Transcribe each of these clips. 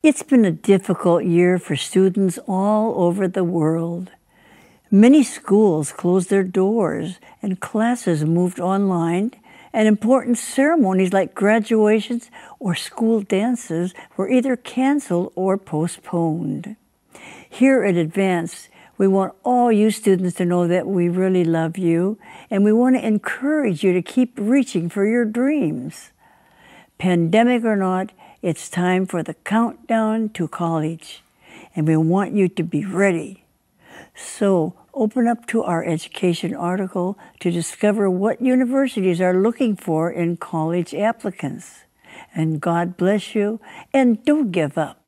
It's been a difficult year for students all over the world. Many schools closed their doors and classes moved online, and important ceremonies like graduations or school dances were either canceled or postponed. Here at Advance, we want all you students to know that we really love you, and we want to encourage you to keep reaching for your dreams. Pandemic or not, it's time for the countdown to college, and we want you to be ready. So, open up to our education article to discover what universities are looking for in college applicants. And God bless you, and don't give up.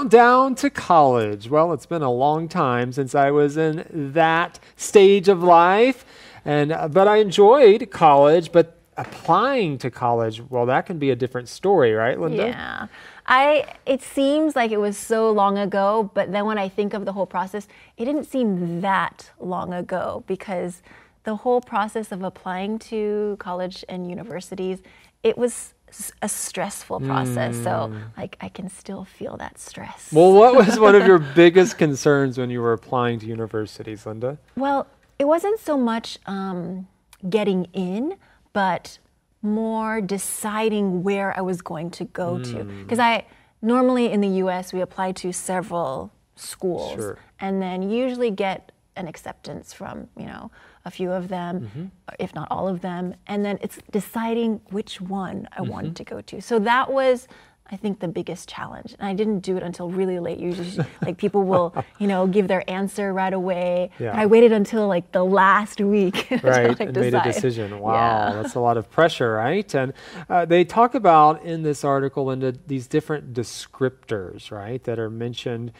Countdown to college. Well, it's been a long time since I was in that stage of life, and uh, but I enjoyed college. But applying to college, well, that can be a different story, right, Linda? Yeah. I it seems like it was so long ago, but then when I think of the whole process, it didn't seem that long ago because the whole process of applying to college and universities, it was a stressful process. Mm. So hmm. like I can still feel that stress. Well, what was one of your biggest concerns when you were applying to universities, Linda? Well, it wasn't so much um, getting in, but more deciding where I was going to go mm. to. Because hmm. I normally in the U.S. we apply to several schools, sure. and then usually get an acceptance from you know a few of them, mm-hmm. if not all of them, and then it's deciding which one I mm-hmm. wanted to go to. So that was, I think, the biggest challenge. And I didn't do it until really late. Usually, like people will, you know, give their answer right away. Yeah. I waited until like the last week. right, and made a decision. Wow, yeah. that's a lot of pressure, right? And uh, they talk about in this article, Linda, these different descriptors, right, that are mentioned.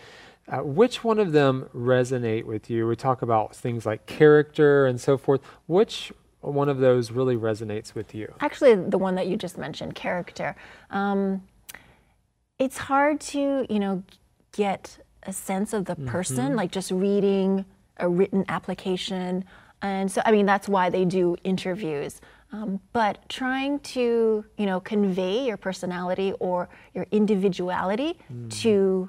Uh, which one of them resonate with you? We talk about things like character and so forth. Which one of those really resonates with you? Actually, the one that you just mentioned, character. Um, it's hard to, you know, get a sense of the person, mm-hmm. like just reading a written application. And so, I mean, that's why they do interviews. Um, but trying to, you know, convey your personality or your individuality mm. to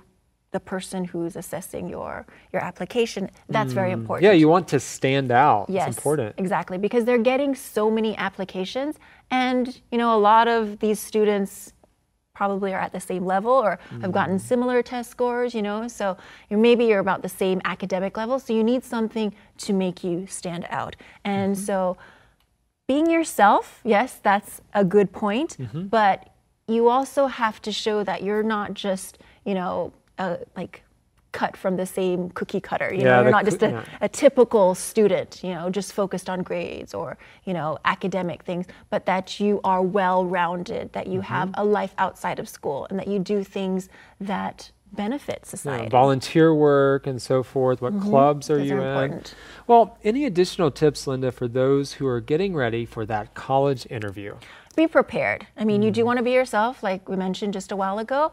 the person who's assessing your your application that's mm. very important yeah you want to stand out yes it's important exactly because they're getting so many applications and you know a lot of these students probably are at the same level or mm. have gotten mm. similar test scores you know so you're, maybe you're about the same academic level so you need something to make you stand out and mm-hmm. so being yourself yes that's a good point mm-hmm. but you also have to show that you're not just you know a like cut from the same cookie cutter. You yeah, know, you're not just a, yeah. a, typical student, you know, just focused on grades or, you know, academic things, but that you are well rounded, that you mm-hmm. have a life outside of school, and that you do things that benefit society. Yeah, volunteer work and so forth. What mm-hmm. clubs are those you are in? Well, any additional tips, Linda, for those who are getting ready for that college interview? Be prepared. I mean, mm. you do mm-hmm. want to be yourself, like we mentioned just a while ago,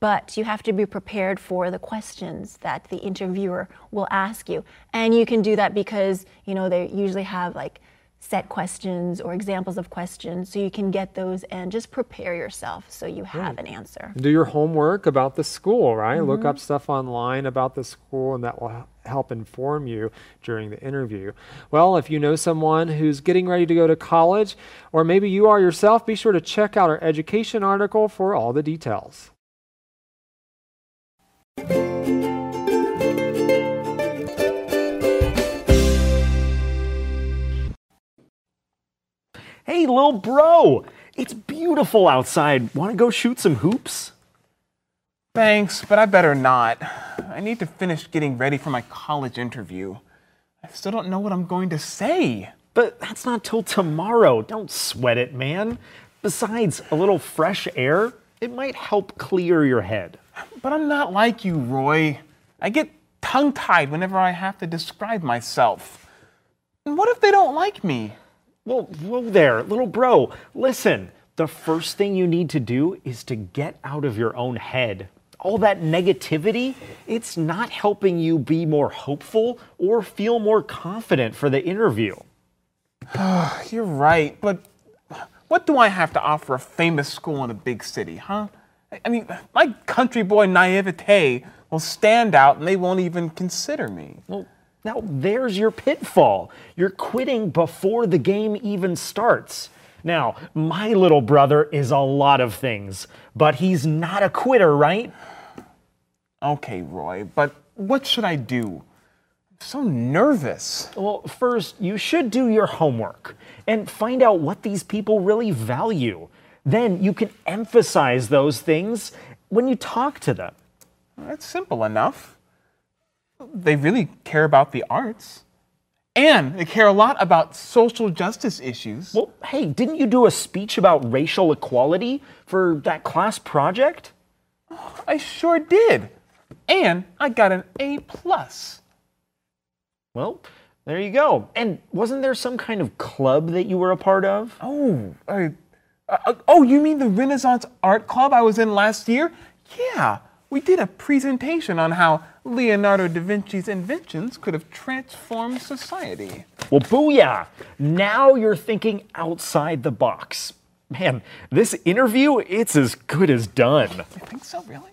but you have to be prepared for the questions that the interviewer will ask you. And you can do that because, you know, they usually have like set questions or examples of questions so you can get those and just prepare yourself so you have right. an answer. Do your homework about the school, right? Mm-hmm. Look up stuff online about the school and that will help inform you during the interview. Well, if you know someone who's getting ready to go to college or maybe you are yourself, be sure to check out our education article for all the details. Hey, little bro, it's beautiful outside. Want to go shoot some hoops? Thanks, but I better not. I need to finish getting ready for my college interview. I still don't know what I'm going to say. But that's not till tomorrow. Don't sweat it, man. Besides, a little fresh air, it might help clear your head. But I'm not like you, Roy. I get tongue tied whenever I have to describe myself. And what if they don't like me? Well, whoa there, little bro. Listen, the first thing you need to do is to get out of your own head. all that negativity, it's not helping you be more hopeful or feel more confident for the interview. You're right, but what do I have to offer a famous school in a big city, huh? I- mean, my country boy naivete will stand out and they won't even consider me. Well, now there's your pitfall. You're quitting before the game even starts. Now, my little brother is a lot of things, but he's not a quitter, right? Okay, Roy, but what should I do? I'm so nervous. Well, first, you should do your homework and find out what these people really value. Then you can emphasize those things when you talk to them. That's simple enough. They really care about the arts. And they care a lot about social justice issues. Well, hey, didn't you do a speech about racial equality for that class project? I sure did. And I got an A plus. Well, there you go. And wasn't there some kind of club that you were a part of? Oh, I, uh, oh, you mean the Renaissance Art Club I was in last year? Yeah, we did a presentation on how Leonardo da Vinci's inventions could have transformed society. Well, booyah! Now you're thinking outside the box. Man, this interview, it's as good as done. You think so, really?